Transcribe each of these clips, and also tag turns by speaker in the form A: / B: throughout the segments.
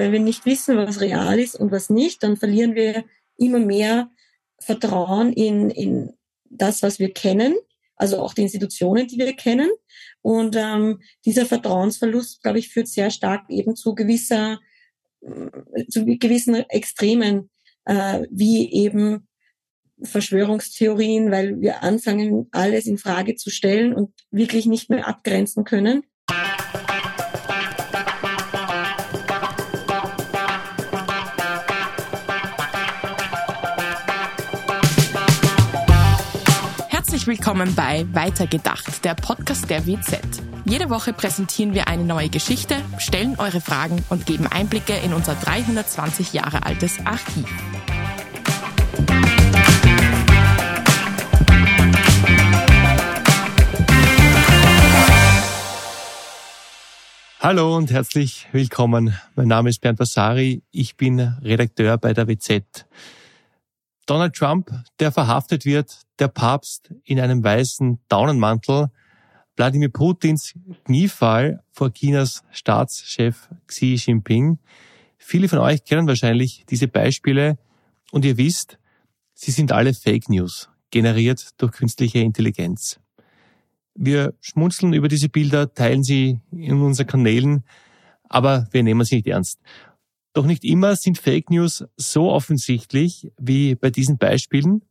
A: Wenn wir nicht wissen, was real ist und was nicht, dann verlieren wir immer mehr Vertrauen in, in das, was wir kennen, also auch die Institutionen, die wir kennen. Und ähm, dieser Vertrauensverlust, glaube ich, führt sehr stark eben zu gewisser, zu gewissen Extremen, äh, wie eben Verschwörungstheorien, weil wir anfangen, alles in Frage zu stellen und wirklich nicht mehr abgrenzen können.
B: Herzlich willkommen bei Weitergedacht, der Podcast der WZ. Jede Woche präsentieren wir eine neue Geschichte, stellen eure Fragen und geben Einblicke in unser 320 Jahre altes Archiv.
C: Hallo und herzlich willkommen. Mein Name ist Bernd Vasari. Ich bin Redakteur bei der WZ. Donald Trump, der verhaftet wird, der Papst in einem weißen Daunenmantel, Wladimir Putins Kniefall vor Chinas Staatschef Xi Jinping. Viele von euch kennen wahrscheinlich diese Beispiele und ihr wisst, sie sind alle Fake News, generiert durch künstliche Intelligenz. Wir schmunzeln über diese Bilder, teilen sie in unseren Kanälen, aber wir nehmen sie nicht ernst. Doch nicht immer sind Fake News so offensichtlich wie bei diesen Beispielen.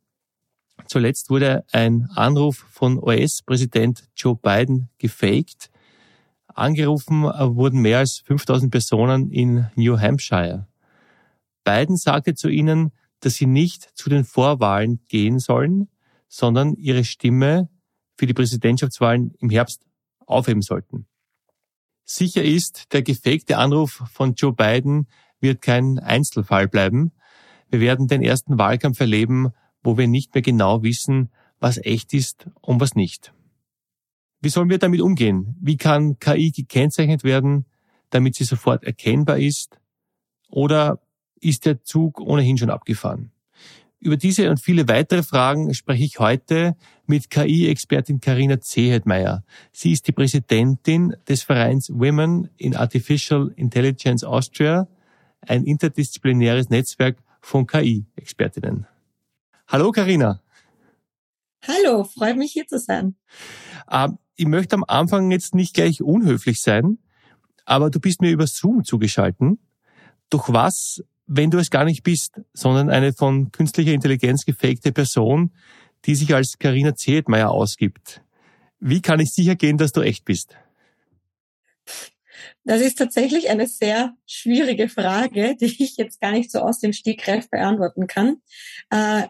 C: Zuletzt wurde ein Anruf von US-Präsident Joe Biden gefaked. Angerufen wurden mehr als 5000 Personen in New Hampshire. Biden sagte zu ihnen, dass sie nicht zu den Vorwahlen gehen sollen, sondern ihre Stimme für die Präsidentschaftswahlen im Herbst aufheben sollten. Sicher ist, der gefakte Anruf von Joe Biden wird kein Einzelfall bleiben. Wir werden den ersten Wahlkampf erleben, wo wir nicht mehr genau wissen, was echt ist und was nicht. Wie sollen wir damit umgehen? Wie kann KI gekennzeichnet werden, damit sie sofort erkennbar ist? Oder ist der Zug ohnehin schon abgefahren? Über diese und viele weitere Fragen spreche ich heute mit KI-Expertin Karina Zehetmeier. Sie ist die Präsidentin des Vereins Women in Artificial Intelligence Austria ein interdisziplinäres Netzwerk von KI-Expertinnen. Hallo Karina.
A: Hallo, freut mich hier zu sein.
C: Ähm, ich möchte am Anfang jetzt nicht gleich unhöflich sein, aber du bist mir über Zoom zugeschalten. Doch was, wenn du es gar nicht bist, sondern eine von künstlicher Intelligenz gefakte Person, die sich als Karina Zehetmeier ausgibt? Wie kann ich sicher gehen, dass du echt bist?
A: Das ist tatsächlich eine sehr schwierige Frage, die ich jetzt gar nicht so aus dem Stegreif beantworten kann. Äh,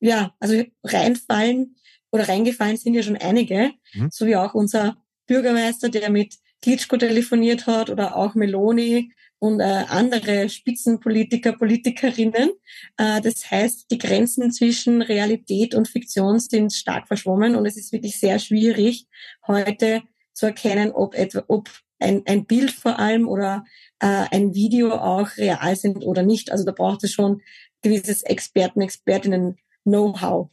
A: ja, also reinfallen oder reingefallen sind ja schon einige, mhm. so wie auch unser Bürgermeister, der mit Klitschko telefoniert hat oder auch Meloni und äh, andere Spitzenpolitiker, Politikerinnen. Äh, das heißt, die Grenzen zwischen Realität und Fiktion sind stark verschwommen und es ist wirklich sehr schwierig, heute zu erkennen, ob, etwa, ob ein, ein Bild vor allem oder äh, ein Video auch real sind oder nicht. Also da braucht es schon gewisses Experten, Expertinnen Know-how.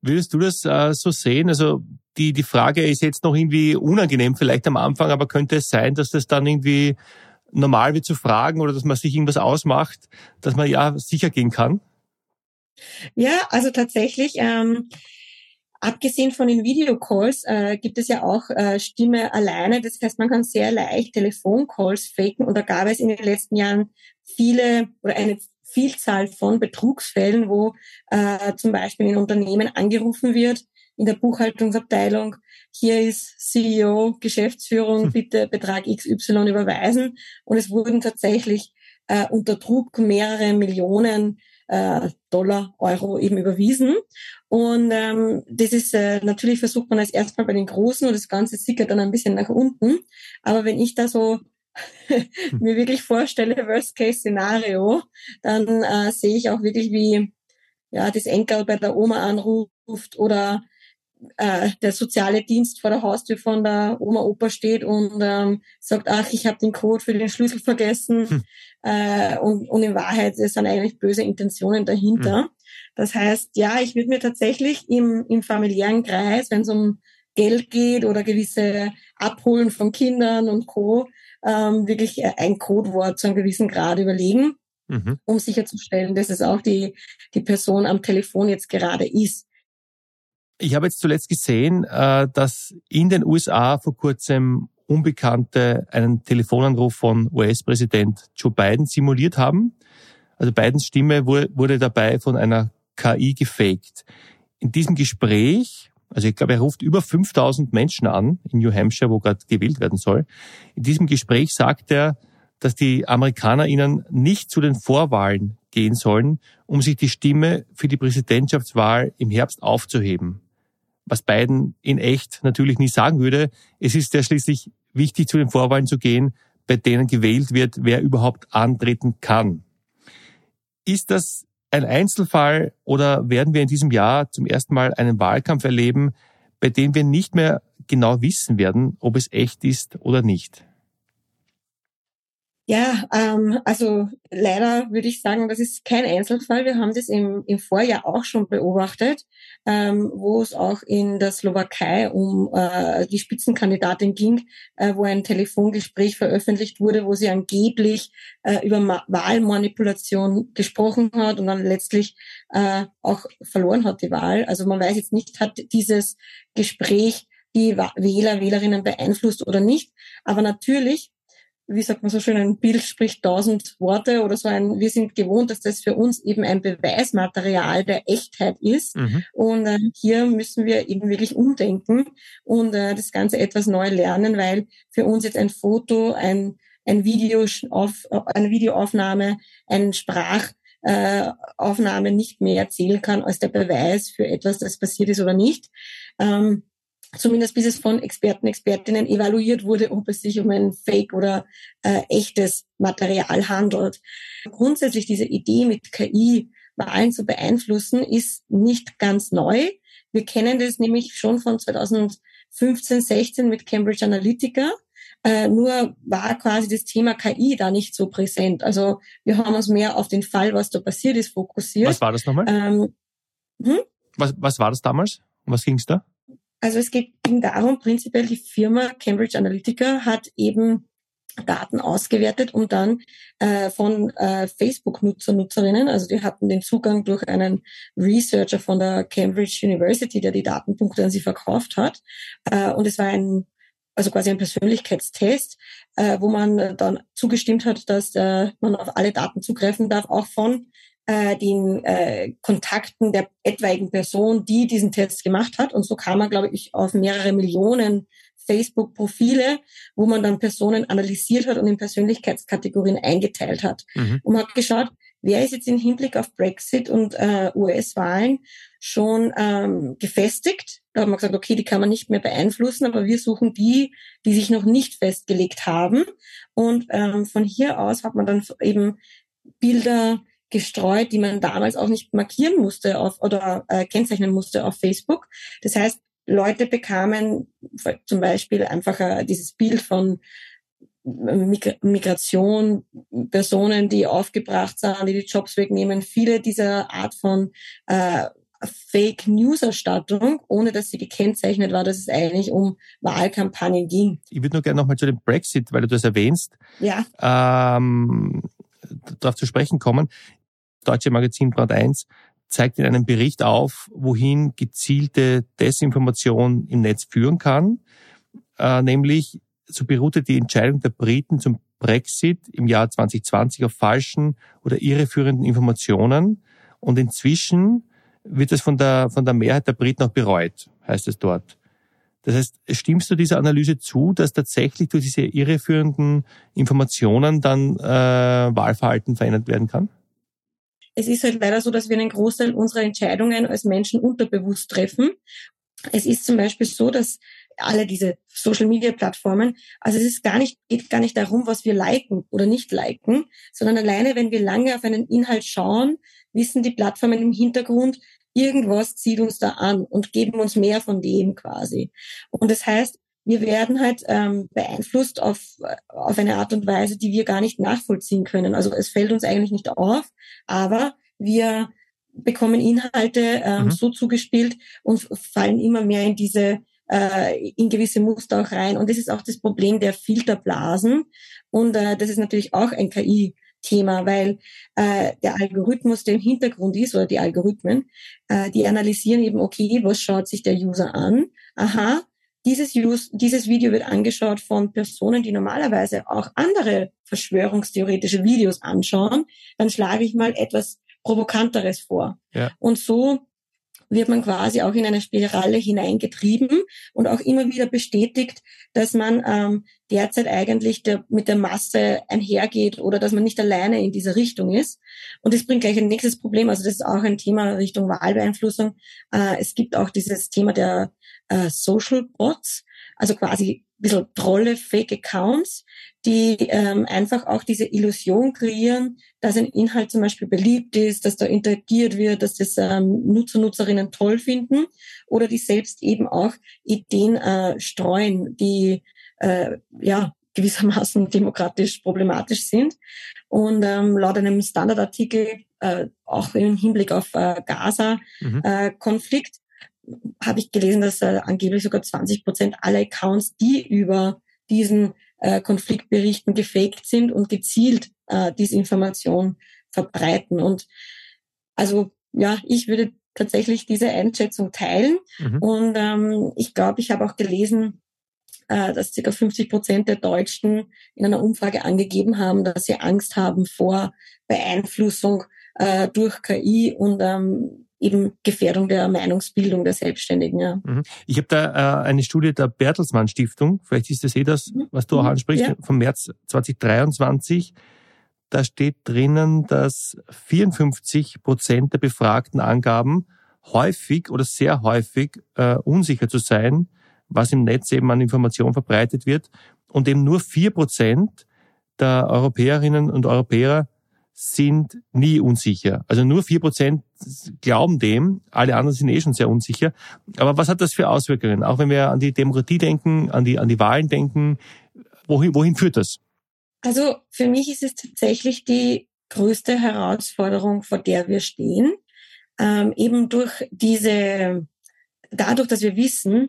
C: Würdest du das äh, so sehen? Also die, die Frage ist jetzt noch irgendwie unangenehm vielleicht am Anfang, aber könnte es sein, dass das dann irgendwie normal wird zu fragen oder dass man sich irgendwas ausmacht, dass man ja sicher gehen kann?
A: Ja, also tatsächlich. Ähm, Abgesehen von den Videocalls äh, gibt es ja auch äh, Stimme alleine. Das heißt, man kann sehr leicht Telefoncalls faken. Und da gab es in den letzten Jahren viele oder eine Vielzahl von Betrugsfällen, wo äh, zum Beispiel in Unternehmen angerufen wird, in der Buchhaltungsabteilung, hier ist CEO, Geschäftsführung, hm. bitte Betrag XY überweisen. Und es wurden tatsächlich äh, unter Druck mehrere Millionen äh, Dollar, Euro eben überwiesen. Und ähm, das ist äh, natürlich versucht man als erstmal bei den Großen und das Ganze sickert dann ein bisschen nach unten. Aber wenn ich da so mir wirklich vorstelle, Worst-Case-Szenario, dann äh, sehe ich auch wirklich, wie ja das Enkel bei der Oma anruft oder äh, der soziale Dienst vor der Haustür von der Oma Opa steht und ähm, sagt, ach, ich habe den Code für den Schlüssel vergessen. Hm. Äh, und, und in Wahrheit es sind eigentlich böse Intentionen dahinter. Hm. Das heißt, ja, ich würde mir tatsächlich im, im familiären Kreis, wenn es um Geld geht oder gewisse Abholen von Kindern und Co., ähm, wirklich ein Codewort zu einem gewissen Grad überlegen, mhm. um sicherzustellen, dass es auch die, die Person am Telefon jetzt gerade ist.
C: Ich habe jetzt zuletzt gesehen, äh, dass in den USA vor kurzem Unbekannte einen Telefonanruf von US-Präsident Joe Biden simuliert haben. Also Bidens Stimme wurde dabei von einer KI gefaked. In diesem Gespräch, also ich glaube, er ruft über 5000 Menschen an in New Hampshire, wo gerade gewählt werden soll. In diesem Gespräch sagt er, dass die Amerikaner ihnen nicht zu den Vorwahlen gehen sollen, um sich die Stimme für die Präsidentschaftswahl im Herbst aufzuheben was Biden in echt natürlich nie sagen würde. Es ist ja schließlich wichtig, zu den Vorwahlen zu gehen, bei denen gewählt wird, wer überhaupt antreten kann. Ist das ein Einzelfall oder werden wir in diesem Jahr zum ersten Mal einen Wahlkampf erleben, bei dem wir nicht mehr genau wissen werden, ob es echt ist oder nicht?
A: Ja, ähm, also leider würde ich sagen, das ist kein Einzelfall. Wir haben das im, im Vorjahr auch schon beobachtet, ähm, wo es auch in der Slowakei um äh, die Spitzenkandidatin ging, äh, wo ein Telefongespräch veröffentlicht wurde, wo sie angeblich äh, über Ma Wahlmanipulation gesprochen hat und dann letztlich äh, auch verloren hat die Wahl. Also man weiß jetzt nicht, hat dieses Gespräch die Wähler, Wählerinnen beeinflusst oder nicht. Aber natürlich wie sagt man so schön, ein Bild spricht tausend Worte oder so ein, wir sind gewohnt, dass das für uns eben ein Beweismaterial der Echtheit ist. Mhm. Und äh, hier müssen wir eben wirklich umdenken und äh, das Ganze etwas neu lernen, weil für uns jetzt ein Foto, ein, ein Video auf, eine Videoaufnahme, ein Sprachaufnahme äh, nicht mehr erzählen kann als der Beweis für etwas, das passiert ist oder nicht. Ähm, zumindest bis es von Experten, Expertinnen evaluiert wurde, ob es sich um ein Fake oder äh, echtes Material handelt. Grundsätzlich diese Idee mit KI Wahlen zu beeinflussen, ist nicht ganz neu. Wir kennen das nämlich schon von 2015, 16 mit Cambridge Analytica. Äh, nur war quasi das Thema KI da nicht so präsent. Also wir haben uns mehr auf den Fall, was da passiert ist, fokussiert.
C: Was war das nochmal? Ähm, hm? was, was war das damals? Um was ging es da?
A: Also es ging darum, prinzipiell die Firma Cambridge Analytica hat eben Daten ausgewertet und dann äh, von äh, Facebook-Nutzer, Nutzerinnen, also die hatten den Zugang durch einen Researcher von der Cambridge University, der die Datenpunkte an sie verkauft hat. Äh, und es war ein also quasi ein Persönlichkeitstest, äh, wo man dann zugestimmt hat, dass äh, man auf alle Daten zugreifen darf, auch von äh, den äh, Kontakten der etwaigen Person, die diesen Test gemacht hat. Und so kam man, glaube ich, auf mehrere Millionen Facebook-Profile, wo man dann Personen analysiert hat und in Persönlichkeitskategorien eingeteilt hat. Mhm. Und man hat geschaut, wer ist jetzt im Hinblick auf Brexit und äh, US-Wahlen schon ähm, gefestigt. Da hat man gesagt, okay, die kann man nicht mehr beeinflussen, aber wir suchen die, die sich noch nicht festgelegt haben. Und ähm, von hier aus hat man dann eben Bilder gestreut, die man damals auch nicht markieren musste auf, oder äh, kennzeichnen musste auf Facebook. Das heißt, Leute bekamen zum Beispiel einfach äh, dieses Bild von äh, Migration, Personen, die aufgebracht sind, die die Jobs wegnehmen, viele dieser Art von äh, Fake News Erstattung, ohne dass sie gekennzeichnet war, dass es eigentlich um Wahlkampagnen ging.
C: Ich würde nur gerne nochmal zu dem Brexit, weil du das erwähnst,
A: ja.
C: ähm, darauf zu sprechen kommen deutsche Magazin Brand 1 zeigt in einem Bericht auf, wohin gezielte Desinformation im Netz führen kann. Äh, nämlich, so beruhte die Entscheidung der Briten zum Brexit im Jahr 2020 auf falschen oder irreführenden Informationen. Und inzwischen wird es von der, von der Mehrheit der Briten auch bereut, heißt es dort. Das heißt, stimmst du dieser Analyse zu, dass tatsächlich durch diese irreführenden Informationen dann äh, Wahlverhalten verändert werden kann?
A: Es ist halt leider so, dass wir einen Großteil unserer Entscheidungen als Menschen unterbewusst treffen. Es ist zum Beispiel so, dass alle diese Social Media Plattformen, also es ist gar nicht, geht gar nicht darum, was wir liken oder nicht liken, sondern alleine, wenn wir lange auf einen Inhalt schauen, wissen die Plattformen im Hintergrund, irgendwas zieht uns da an und geben uns mehr von dem quasi. Und das heißt, wir werden halt ähm, beeinflusst auf, auf eine Art und Weise, die wir gar nicht nachvollziehen können. Also es fällt uns eigentlich nicht auf, aber wir bekommen Inhalte ähm, mhm. so zugespielt und fallen immer mehr in diese äh, in gewisse Muster auch rein. Und das ist auch das Problem der Filterblasen. Und äh, das ist natürlich auch ein KI. Thema, weil äh, der Algorithmus, der im Hintergrund ist, oder die Algorithmen, äh, die analysieren eben, okay, was schaut sich der User an? Aha, dieses, Use, dieses Video wird angeschaut von Personen, die normalerweise auch andere verschwörungstheoretische Videos anschauen. Dann schlage ich mal etwas Provokanteres vor. Ja. Und so wird man quasi auch in eine Spirale hineingetrieben und auch immer wieder bestätigt, dass man ähm, derzeit eigentlich der, mit der Masse einhergeht oder dass man nicht alleine in dieser Richtung ist. Und das bringt gleich ein nächstes Problem. Also das ist auch ein Thema Richtung Wahlbeeinflussung. Äh, es gibt auch dieses Thema der äh, Social Bots, also quasi ein bisschen Trolle, Fake Accounts, die ähm, einfach auch diese Illusion kreieren, dass ein Inhalt zum Beispiel beliebt ist, dass da interagiert wird, dass das ähm, Nutzer, Nutzerinnen toll finden oder die selbst eben auch Ideen äh, streuen, die äh, ja gewissermaßen demokratisch problematisch sind. Und ähm, laut einem Standardartikel, äh, auch im Hinblick auf äh, Gaza-Konflikt, mhm. äh, habe ich gelesen, dass äh, angeblich sogar 20 Prozent aller Accounts, die über diesen äh, Konfliktberichten gefaked sind und gezielt äh, diese Information verbreiten. Und also ja, ich würde tatsächlich diese Einschätzung teilen. Mhm. Und ähm, ich glaube, ich habe auch gelesen, äh, dass ca. 50 Prozent der Deutschen in einer Umfrage angegeben haben, dass sie Angst haben vor Beeinflussung äh, durch KI und ähm, eben Gefährdung der Meinungsbildung der Selbstständigen. Ja.
C: Mhm. Ich habe da äh, eine Studie der Bertelsmann Stiftung, vielleicht ist das eh das, mhm. was du auch mhm. ansprichst, ja. vom März 2023. Da steht drinnen, dass 54 Prozent der Befragten angaben, häufig oder sehr häufig äh, unsicher zu sein, was im Netz eben an Informationen verbreitet wird. Und eben nur vier Prozent der Europäerinnen und Europäer sind nie unsicher. Also nur vier Prozent glauben dem, alle anderen sind eh schon sehr unsicher. Aber was hat das für Auswirkungen? Auch wenn wir an die Demokratie denken, an die, an die Wahlen denken, wohin, wohin führt das?
A: Also für mich ist es tatsächlich die größte Herausforderung, vor der wir stehen. Ähm, eben durch diese, dadurch, dass wir wissen,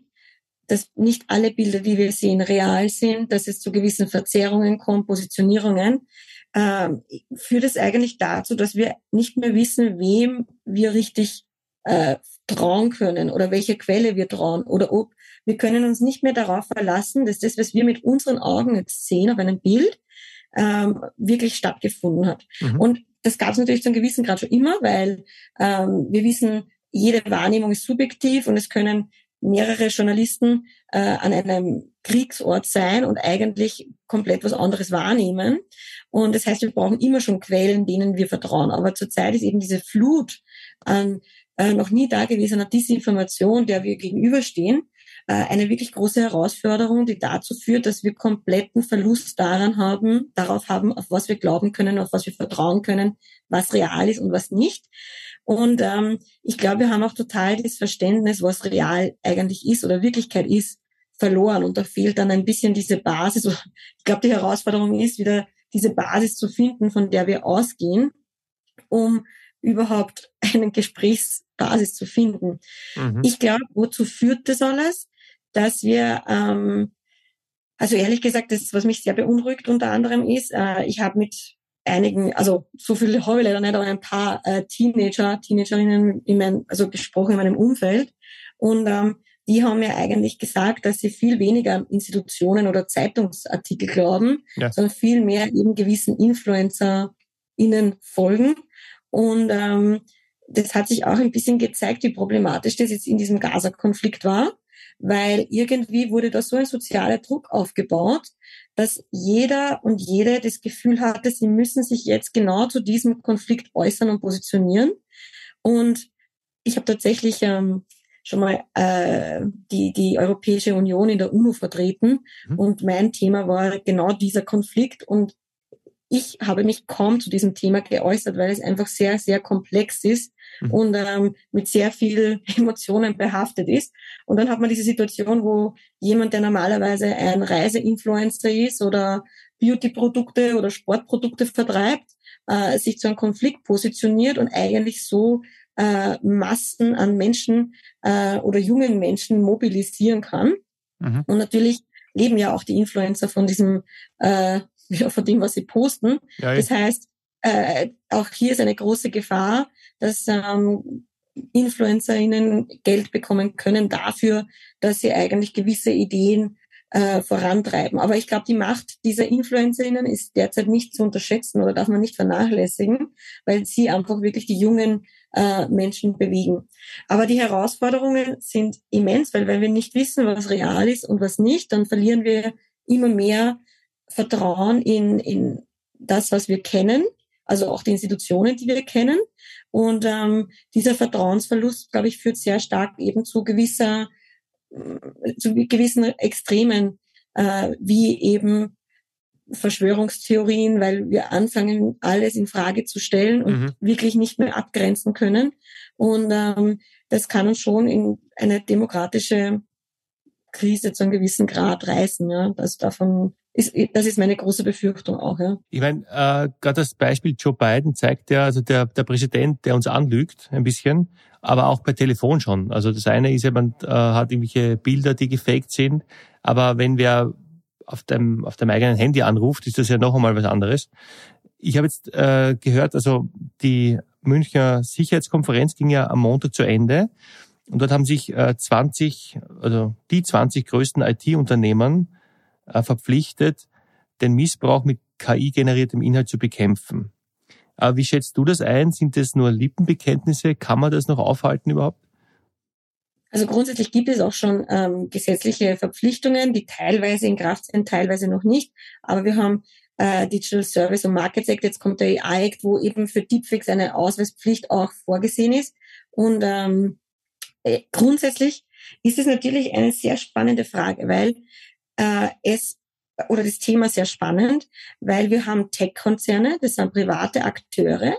A: dass nicht alle Bilder, die wir sehen, real sind, dass es zu gewissen Verzerrungen kommt, Positionierungen, äh, führt es eigentlich dazu, dass wir nicht mehr wissen, wem wir richtig äh, trauen können oder welche Quelle wir trauen oder ob wir können uns nicht mehr darauf verlassen, dass das, was wir mit unseren Augen jetzt sehen auf einem Bild, ähm, wirklich stattgefunden hat. Mhm. Und das gab es natürlich zu einem gewissen Grad schon immer, weil ähm, wir wissen, jede Wahrnehmung ist subjektiv und es können mehrere Journalisten äh, an einem Kriegsort sein und eigentlich komplett was anderes wahrnehmen. Und das heißt, wir brauchen immer schon Quellen, denen wir vertrauen. Aber zurzeit ist eben diese Flut an äh, noch nie dagewesener Disinformation, der wir gegenüberstehen, eine wirklich große Herausforderung, die dazu führt, dass wir kompletten Verlust daran haben, darauf haben, auf was wir glauben können, auf was wir vertrauen können, was real ist und was nicht. Und ähm, ich glaube, wir haben auch total das Verständnis, was real eigentlich ist oder Wirklichkeit ist, verloren. Und da fehlt dann ein bisschen diese Basis. Ich glaube, die Herausforderung ist, wieder diese Basis zu finden, von der wir ausgehen, um überhaupt eine Gesprächsbasis zu finden. Mhm. Ich glaube, wozu führt das alles? Dass wir, ähm, also ehrlich gesagt, das, was mich sehr beunruhigt unter anderem ist, äh, ich habe mit einigen, also so viele habe ich leider nicht, aber ein paar äh, Teenager, Teenagerinnen in mein, also gesprochen in meinem Umfeld. Und ähm, die haben mir eigentlich gesagt, dass sie viel weniger an Institutionen oder Zeitungsartikel glauben, ja. sondern viel mehr eben gewissen InfluencerInnen folgen. Und ähm, das hat sich auch ein bisschen gezeigt, wie problematisch das jetzt in diesem Gaza-Konflikt war, weil irgendwie wurde da so ein sozialer Druck aufgebaut, dass jeder und jede das Gefühl hatte, sie müssen sich jetzt genau zu diesem Konflikt äußern und positionieren. Und ich habe tatsächlich ähm, schon mal äh, die, die Europäische Union in der UNO vertreten mhm. und mein Thema war genau dieser Konflikt und ich habe mich kaum zu diesem Thema geäußert, weil es einfach sehr, sehr komplex ist mhm. und ähm, mit sehr viel Emotionen behaftet ist. Und dann hat man diese Situation, wo jemand, der normalerweise ein Reiseinfluencer ist oder Beauty-Produkte oder Sportprodukte vertreibt, äh, sich zu einem Konflikt positioniert und eigentlich so äh, Massen an Menschen äh, oder jungen Menschen mobilisieren kann. Mhm. Und natürlich leben ja auch die Influencer von diesem, äh, von dem, was sie posten. Ja, das heißt, äh, auch hier ist eine große Gefahr, dass ähm, InfluencerInnen Geld bekommen können dafür, dass sie eigentlich gewisse Ideen äh, vorantreiben. Aber ich glaube, die Macht dieser InfluencerInnen ist derzeit nicht zu unterschätzen oder darf man nicht vernachlässigen, weil sie einfach wirklich die jungen äh, Menschen bewegen. Aber die Herausforderungen sind immens, weil wenn wir nicht wissen, was real ist und was nicht, dann verlieren wir immer mehr Vertrauen in, in das, was wir kennen, also auch die Institutionen, die wir kennen. Und ähm, dieser Vertrauensverlust, glaube ich, führt sehr stark eben zu gewisser zu gewissen Extremen, äh, wie eben Verschwörungstheorien, weil wir anfangen, alles in Frage zu stellen und mhm. wirklich nicht mehr abgrenzen können. Und ähm, das kann uns schon in eine demokratische Krise zu einem gewissen Grad reißen. Ja, das davon ist, das ist meine große Befürchtung auch. Ja.
C: Ich meine, äh, gerade das Beispiel Joe Biden zeigt ja, also der, der Präsident, der uns anlügt ein bisschen, aber auch per Telefon schon. Also das eine ist ja, man äh, hat irgendwelche Bilder, die gefaked sind, aber wenn wer auf dem, auf dem eigenen Handy anruft, ist das ja noch einmal was anderes. Ich habe jetzt äh, gehört, also die Münchner Sicherheitskonferenz ging ja am Montag zu Ende und dort haben sich äh, 20, also die 20 größten IT-Unternehmen verpflichtet, den Missbrauch mit KI-generiertem Inhalt zu bekämpfen. Aber wie schätzt du das ein? Sind das nur Lippenbekenntnisse? Kann man das noch aufhalten überhaupt?
A: Also grundsätzlich gibt es auch schon ähm, gesetzliche Verpflichtungen, die teilweise in Kraft sind, teilweise noch nicht. Aber wir haben äh, Digital Service und Markets Act, jetzt kommt der AI Act, wo eben für Deepfakes eine Ausweispflicht auch vorgesehen ist. Und ähm, äh, grundsätzlich ist es natürlich eine sehr spannende Frage, weil äh, es oder das Thema sehr spannend, weil wir haben Tech-Konzerne, das sind private Akteure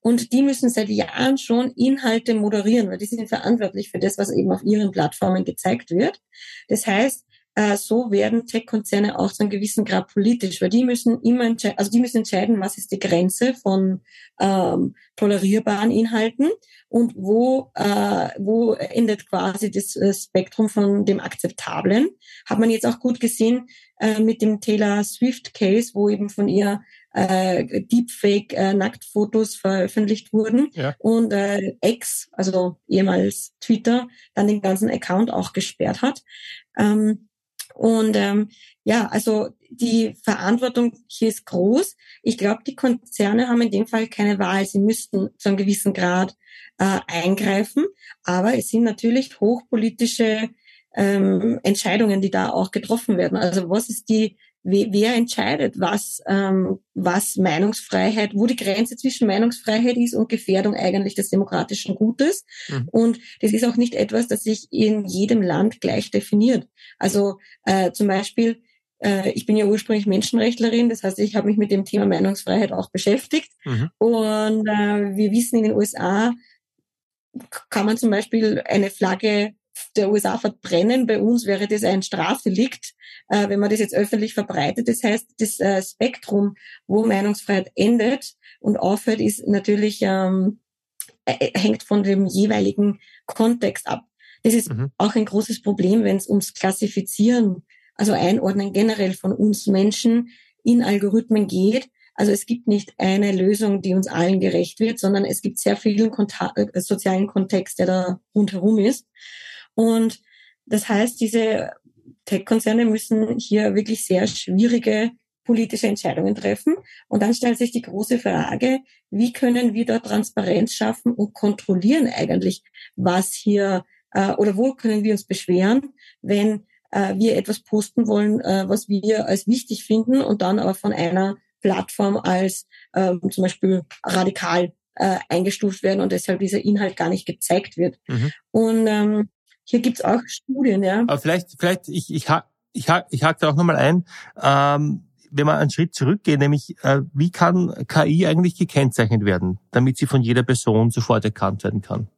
A: und die müssen seit Jahren schon Inhalte moderieren, weil die sind verantwortlich für das, was eben auf ihren Plattformen gezeigt wird. Das heißt, äh, so werden Tech-Konzerne auch zu einem gewissen Grad politisch, weil die müssen immer entscheiden, also die müssen entscheiden, was ist die Grenze von ähm, tolerierbaren Inhalten und wo, äh, wo endet quasi das äh, Spektrum von dem Akzeptablen. Hat man jetzt auch gut gesehen äh, mit dem Taylor Swift Case, wo eben von ihr äh, Deepfake äh, veröffentlicht wurden ja. und äh, X, also ehemals Twitter, dann den ganzen Account auch gesperrt hat. Ähm, und ähm, ja, also die Verantwortung hier ist groß. Ich glaube, die Konzerne haben in dem Fall keine Wahl. Sie müssten zu einem gewissen Grad äh, eingreifen. Aber es sind natürlich hochpolitische ähm, Entscheidungen, die da auch getroffen werden. Also was ist die wer entscheidet, was, ähm, was Meinungsfreiheit, wo die Grenze zwischen Meinungsfreiheit ist und Gefährdung eigentlich des demokratischen Gutes. Mhm. Und das ist auch nicht etwas, das sich in jedem Land gleich definiert. Also äh, zum Beispiel, äh, ich bin ja ursprünglich Menschenrechtlerin, das heißt, ich habe mich mit dem Thema Meinungsfreiheit auch beschäftigt. Mhm. Und äh, wir wissen in den USA, kann man zum Beispiel eine Flagge der USA verbrennen. Bei uns wäre das ein Strafdelikt, äh, wenn man das jetzt öffentlich verbreitet. Das heißt, das äh, Spektrum, wo Meinungsfreiheit endet und aufhört, ist natürlich ähm, äh, hängt von dem jeweiligen Kontext ab. Das ist mhm. auch ein großes Problem, wenn es ums Klassifizieren, also Einordnen generell von uns Menschen in Algorithmen geht. Also es gibt nicht eine Lösung, die uns allen gerecht wird, sondern es gibt sehr vielen Konta äh, sozialen Kontext, der da rundherum ist. Und das heißt, diese Tech-Konzerne müssen hier wirklich sehr schwierige politische Entscheidungen treffen. Und dann stellt sich die große Frage, wie können wir da Transparenz schaffen und kontrollieren eigentlich, was hier äh, oder wo können wir uns beschweren, wenn äh, wir etwas posten wollen, äh, was wir als wichtig finden und dann aber von einer Plattform als äh, zum Beispiel radikal äh, eingestuft werden und deshalb dieser Inhalt gar nicht gezeigt wird. Mhm. Und ähm, hier gibt's auch Studien, ja.
C: Aber vielleicht, vielleicht, ich, ich, ich, ich hake da auch nochmal ein. Ähm, wenn wir einen Schritt zurückgehen, nämlich äh, wie kann KI eigentlich gekennzeichnet werden, damit sie von jeder Person sofort erkannt werden kann?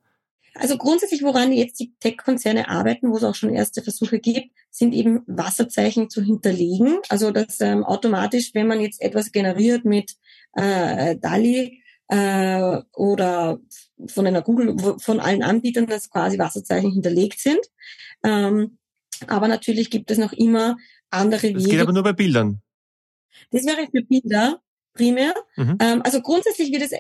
A: Also grundsätzlich, woran jetzt die Tech-Konzerne arbeiten, wo es auch schon erste Versuche gibt, sind eben Wasserzeichen zu hinterlegen. Also dass ähm, automatisch, wenn man jetzt etwas generiert mit äh, DALI äh, oder von einer Google, von allen Anbietern, dass quasi Wasserzeichen hinterlegt sind. Ähm, aber natürlich gibt es noch immer andere Wege.
C: Das geht aber nur bei Bildern.
A: Das wäre für Bilder primär. Mhm. Ähm, also grundsätzlich wird es,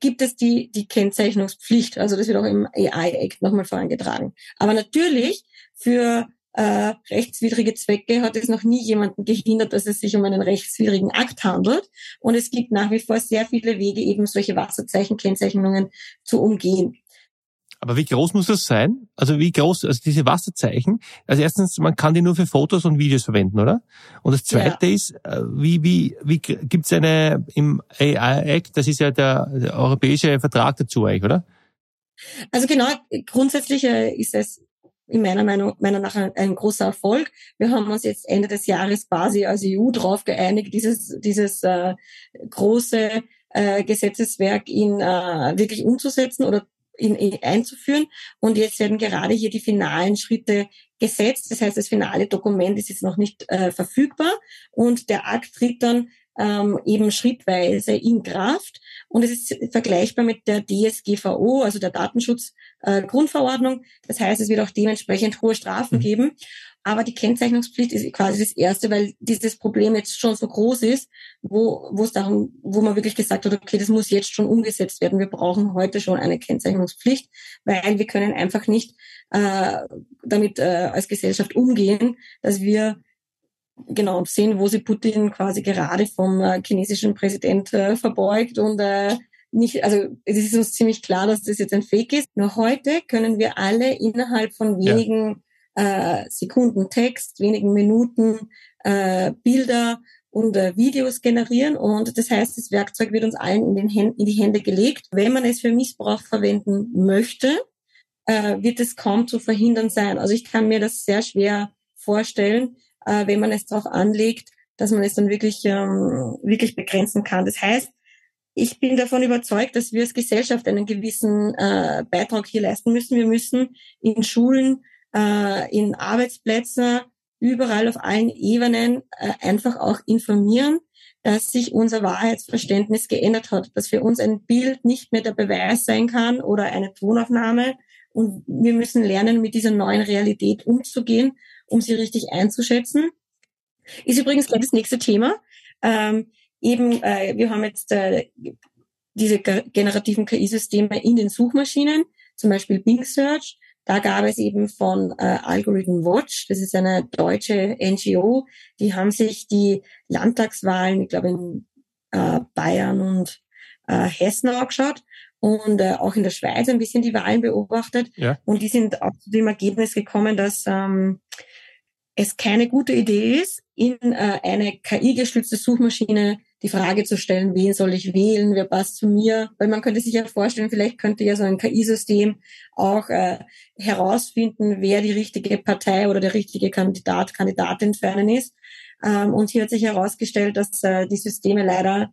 A: gibt es die, die Kennzeichnungspflicht. Also das wird auch im AI-Act nochmal vorangetragen. Aber natürlich für äh, rechtswidrige Zwecke hat es noch nie jemanden gehindert, dass es sich um einen rechtswidrigen Akt handelt. Und es gibt nach wie vor sehr viele Wege, eben solche Wasserzeichenkennzeichnungen zu umgehen.
C: Aber wie groß muss das sein? Also wie groß, also diese Wasserzeichen, also erstens, man kann die nur für Fotos und Videos verwenden, oder? Und das zweite ja. ist, äh, wie, wie, wie gibt's eine im AI Act, das ist ja der, der europäische Vertrag dazu eigentlich, oder?
A: Also genau, grundsätzlich äh, ist es in meiner Meinung, meiner nach ein, ein, großer Erfolg. Wir haben uns jetzt Ende des Jahres quasi als EU darauf geeinigt, dieses, dieses äh, große äh, Gesetzeswerk in äh, wirklich umzusetzen oder in, in, einzuführen. Und jetzt werden gerade hier die finalen Schritte gesetzt. Das heißt, das finale Dokument ist jetzt noch nicht äh, verfügbar und der Akt tritt dann ähm, eben schrittweise in Kraft. Und es ist vergleichbar mit der DSGVO, also der Datenschutzgrundverordnung. Äh, das heißt, es wird auch dementsprechend hohe Strafen mhm. geben. Aber die Kennzeichnungspflicht ist quasi das erste, weil dieses Problem jetzt schon so groß ist, wo, wo es darum, wo man wirklich gesagt hat, okay, das muss jetzt schon umgesetzt werden. Wir brauchen heute schon eine Kennzeichnungspflicht, weil wir können einfach nicht äh, damit äh, als Gesellschaft umgehen, dass wir genau sehen, wo sie Putin quasi gerade vom äh, chinesischen Präsident äh, verbeugt und äh, nicht, also es ist uns ziemlich klar, dass das jetzt ein Fake ist. Nur heute können wir alle innerhalb von wenigen ja. äh, Sekunden Text, wenigen Minuten äh, Bilder und äh, Videos generieren und das heißt, das Werkzeug wird uns allen in, den Händen, in die Hände gelegt. Wenn man es für Missbrauch verwenden möchte, äh, wird es kaum zu verhindern sein. Also ich kann mir das sehr schwer vorstellen, äh, wenn man es darauf anlegt, dass man es dann wirklich, ähm, wirklich begrenzen kann. Das heißt, ich bin davon überzeugt, dass wir als Gesellschaft einen gewissen äh, Beitrag hier leisten müssen. Wir müssen in Schulen, äh, in Arbeitsplätzen, überall auf allen Ebenen äh, einfach auch informieren, dass sich unser Wahrheitsverständnis geändert hat, dass für uns ein Bild nicht mehr der Beweis sein kann oder eine Tonaufnahme. Und wir müssen lernen, mit dieser neuen Realität umzugehen um sie richtig einzuschätzen. Ist übrigens gleich das nächste Thema. Ähm, eben, äh, wir haben jetzt äh, diese generativen KI-Systeme in den Suchmaschinen, zum Beispiel Bing Search. Da gab es eben von äh, Algorithm Watch, das ist eine deutsche NGO, die haben sich die Landtagswahlen, ich glaube in äh, Bayern und äh, Hessen angeschaut und äh, auch in der Schweiz ein bisschen die Wahlen beobachtet. Ja. Und die sind auch zu dem Ergebnis gekommen, dass ähm, es keine gute Idee ist, in äh, eine KI-gestützte Suchmaschine die Frage zu stellen, wen soll ich wählen, wer passt zu mir? Weil man könnte sich ja vorstellen, vielleicht könnte ja so ein KI-System auch äh, herausfinden, wer die richtige Partei oder der richtige Kandidat, Kandidatin für einen ist. Ähm, und hier hat sich herausgestellt, dass äh, die Systeme leider,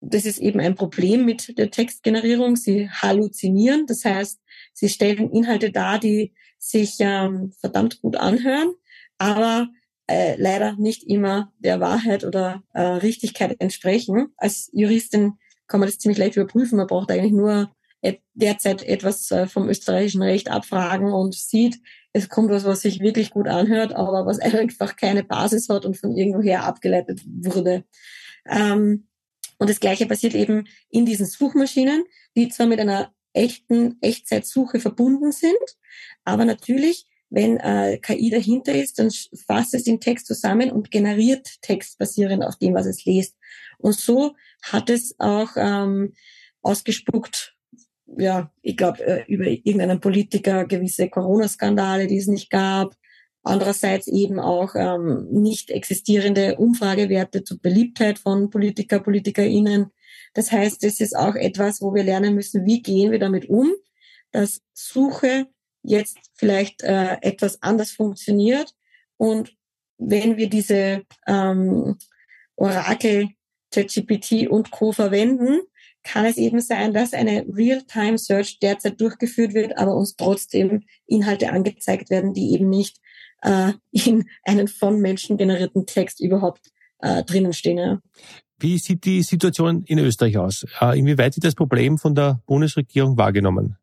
A: das ist eben ein Problem mit der Textgenerierung, sie halluzinieren. Das heißt, sie stellen Inhalte dar, die sich ähm, verdammt gut anhören aber äh, leider nicht immer der Wahrheit oder äh, Richtigkeit entsprechen. Als Juristin kann man das ziemlich leicht überprüfen. Man braucht eigentlich nur derzeit etwas äh, vom österreichischen Recht abfragen und sieht, es kommt was, was sich wirklich gut anhört, aber was einfach keine Basis hat und von irgendwoher abgeleitet wurde. Ähm, und das Gleiche passiert eben in diesen Suchmaschinen, die zwar mit einer echten Echtzeitsuche verbunden sind, aber natürlich wenn äh, KI dahinter ist, dann fasst es den Text zusammen und generiert Text basierend auf dem, was es liest. Und so hat es auch ähm, ausgespuckt, ja, ich glaube, äh, über irgendeinen Politiker gewisse Corona-Skandale, die es nicht gab. Andererseits eben auch ähm, nicht existierende Umfragewerte zur Beliebtheit von Politiker, PolitikerInnen. Das heißt, es ist auch etwas, wo wir lernen müssen, wie gehen wir damit um, dass Suche jetzt vielleicht äh, etwas anders funktioniert. Und wenn wir diese ähm, Orakel, ChatGPT und Co. verwenden, kann es eben sein, dass eine Real-Time-Search derzeit durchgeführt wird, aber uns trotzdem Inhalte angezeigt werden, die eben nicht äh, in einen von Menschen generierten Text überhaupt äh, drinnen stehen. Ja.
C: Wie sieht die Situation in Österreich aus? Äh, inwieweit wird das Problem von der Bundesregierung wahrgenommen?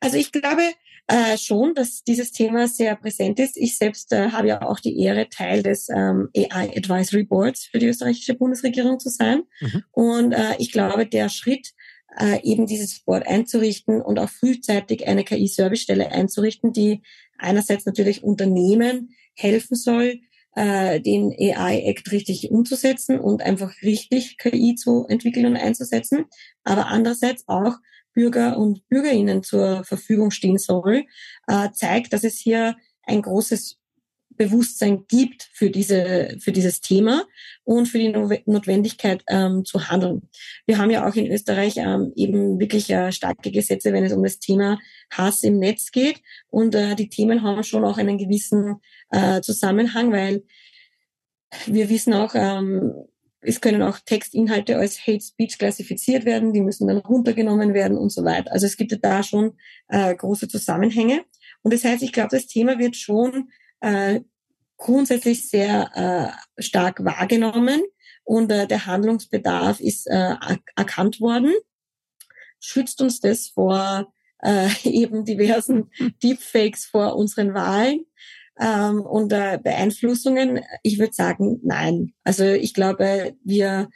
A: Also ich glaube äh, schon, dass dieses Thema sehr präsent ist. Ich selbst äh, habe ja auch die Ehre, Teil des ähm, AI Advisory Boards für die österreichische Bundesregierung zu sein. Mhm. Und äh, ich glaube, der Schritt, äh, eben dieses Board einzurichten und auch frühzeitig eine KI-Servicestelle einzurichten, die einerseits natürlich Unternehmen helfen soll, äh, den AI-Act richtig umzusetzen und einfach richtig KI zu entwickeln und einzusetzen, aber andererseits auch Bürger und Bürgerinnen zur Verfügung stehen soll, äh, zeigt, dass es hier ein großes Bewusstsein gibt für diese für dieses Thema und für die Notwendigkeit ähm, zu handeln. Wir haben ja auch in Österreich ähm, eben wirklich äh, starke Gesetze, wenn es um das Thema Hass im Netz geht und äh, die Themen haben schon auch einen gewissen äh, Zusammenhang, weil wir wissen auch, ähm, es können auch Textinhalte als Hate Speech klassifiziert werden, die müssen dann runtergenommen werden und so weiter. Also es gibt ja da schon äh, große Zusammenhänge. Und das heißt, ich glaube, das Thema wird schon äh, grundsätzlich sehr äh, stark wahrgenommen und äh, der Handlungsbedarf ist äh, erkannt worden. Schützt uns das vor äh, eben diversen Deepfakes vor unseren Wahlen ähm, äh, Beeinflussungen? Ich würde sagen, nein. Also ich glaube, wir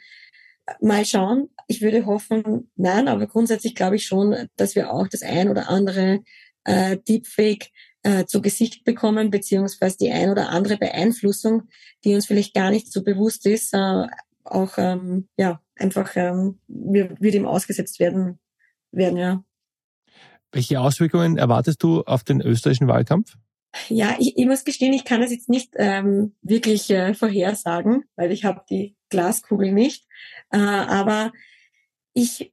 A: mal schauen. Ich würde hoffen, nein, aber grundsätzlich glaube ich schon, dass wir auch das ein oder andere äh, Deepfake äh, zu Gesicht bekommen, beziehungsweise die ein oder andere Beeinflussung, die uns vielleicht gar nicht so bewusst ist, äh, auch ähm, ja einfach ähm, wir, wir dem ausgesetzt werden werden ja.
C: Welche Auswirkungen erwartest du auf den österreichischen Wahlkampf?
A: Ja, ich, ich muss gestehen, ich kann es jetzt nicht ähm, wirklich äh, vorhersagen, weil ich habe die Glaskugel nicht. Äh, aber ich,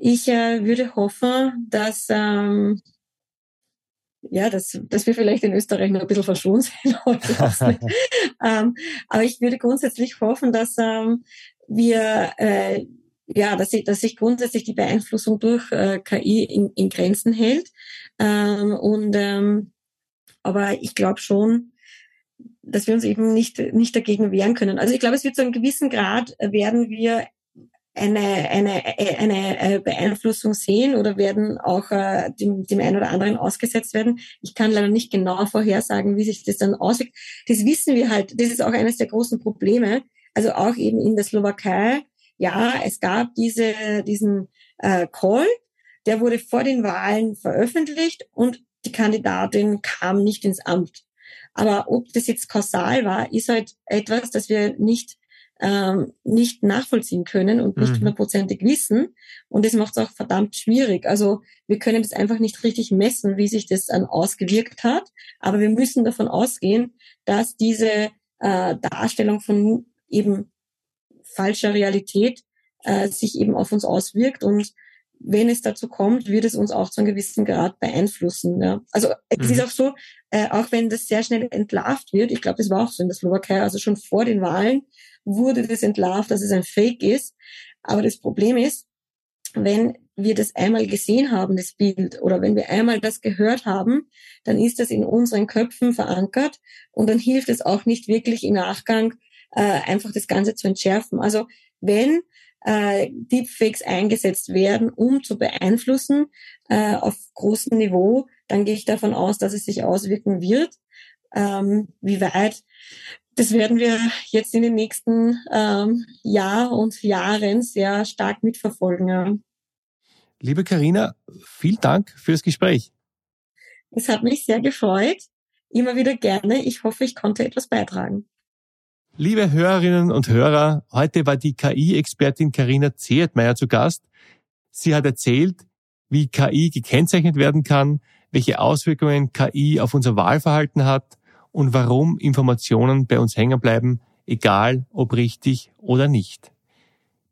A: ich äh, würde hoffen, dass ähm, ja, dass, dass wir vielleicht in Österreich noch ein bisschen verschont sind. ähm, aber ich würde grundsätzlich hoffen, dass ähm, wir äh, ja, dass sich, dass sich grundsätzlich die Beeinflussung durch äh, KI in, in Grenzen hält. Ähm, und ähm, aber ich glaube schon, dass wir uns eben nicht, nicht dagegen wehren können. Also ich glaube, es wird zu einem gewissen Grad werden wir eine, eine, eine äh, Beeinflussung sehen oder werden auch äh, dem, dem einen oder anderen ausgesetzt werden. Ich kann leider nicht genau vorhersagen, wie sich das dann auswirkt. Das wissen wir halt. Das ist auch eines der großen Probleme. Also auch eben in der Slowakei. Ja, es gab diese, diesen äh, Call, der wurde vor den Wahlen veröffentlicht und die Kandidatin kam nicht ins Amt. Aber ob das jetzt kausal war, ist halt etwas, das wir nicht ähm, nicht nachvollziehen können und nicht mhm. hundertprozentig wissen. Und das macht es auch verdammt schwierig. Also wir können das einfach nicht richtig messen, wie sich das dann ausgewirkt hat. Aber wir müssen davon ausgehen, dass diese äh, Darstellung von eben falscher Realität äh, sich eben auf uns auswirkt und wenn es dazu kommt, wird es uns auch zu einem gewissen Grad beeinflussen. Ja. Also es mhm. ist auch so, äh, auch wenn das sehr schnell entlarvt wird, ich glaube, das war auch so in der Slowakei, also schon vor den Wahlen wurde das entlarvt, dass es ein Fake ist. Aber das Problem ist, wenn wir das einmal gesehen haben, das Bild, oder wenn wir einmal das gehört haben, dann ist das in unseren Köpfen verankert und dann hilft es auch nicht wirklich im Nachgang äh, einfach das Ganze zu entschärfen. Also wenn äh, Deepfakes eingesetzt werden, um zu beeinflussen äh, auf großem Niveau, dann gehe ich davon aus, dass es sich auswirken wird. Ähm, wie weit, das werden wir jetzt in den nächsten ähm, Jahr und Jahren sehr stark mitverfolgen. Ja.
C: Liebe Karina, vielen Dank fürs Gespräch.
A: Es hat mich sehr gefreut. Immer wieder gerne. Ich hoffe, ich konnte etwas beitragen.
C: Liebe Hörerinnen und Hörer, heute war die KI-Expertin Karina Zehetmeier zu Gast. Sie hat erzählt, wie KI gekennzeichnet werden kann, welche Auswirkungen KI auf unser Wahlverhalten hat und warum Informationen bei uns hängen bleiben, egal ob richtig oder nicht.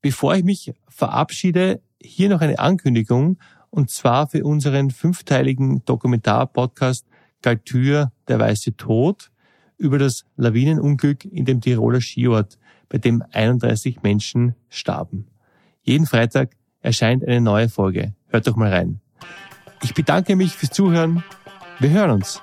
C: Bevor ich mich verabschiede, hier noch eine Ankündigung, und zwar für unseren fünfteiligen Dokumentar-Podcast Galtür, der weiße Tod über das Lawinenunglück in dem Tiroler Skiort, bei dem 31 Menschen starben. Jeden Freitag erscheint eine neue Folge. Hört doch mal rein. Ich bedanke mich fürs Zuhören. Wir hören uns.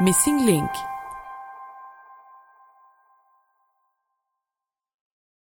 D: Missing Link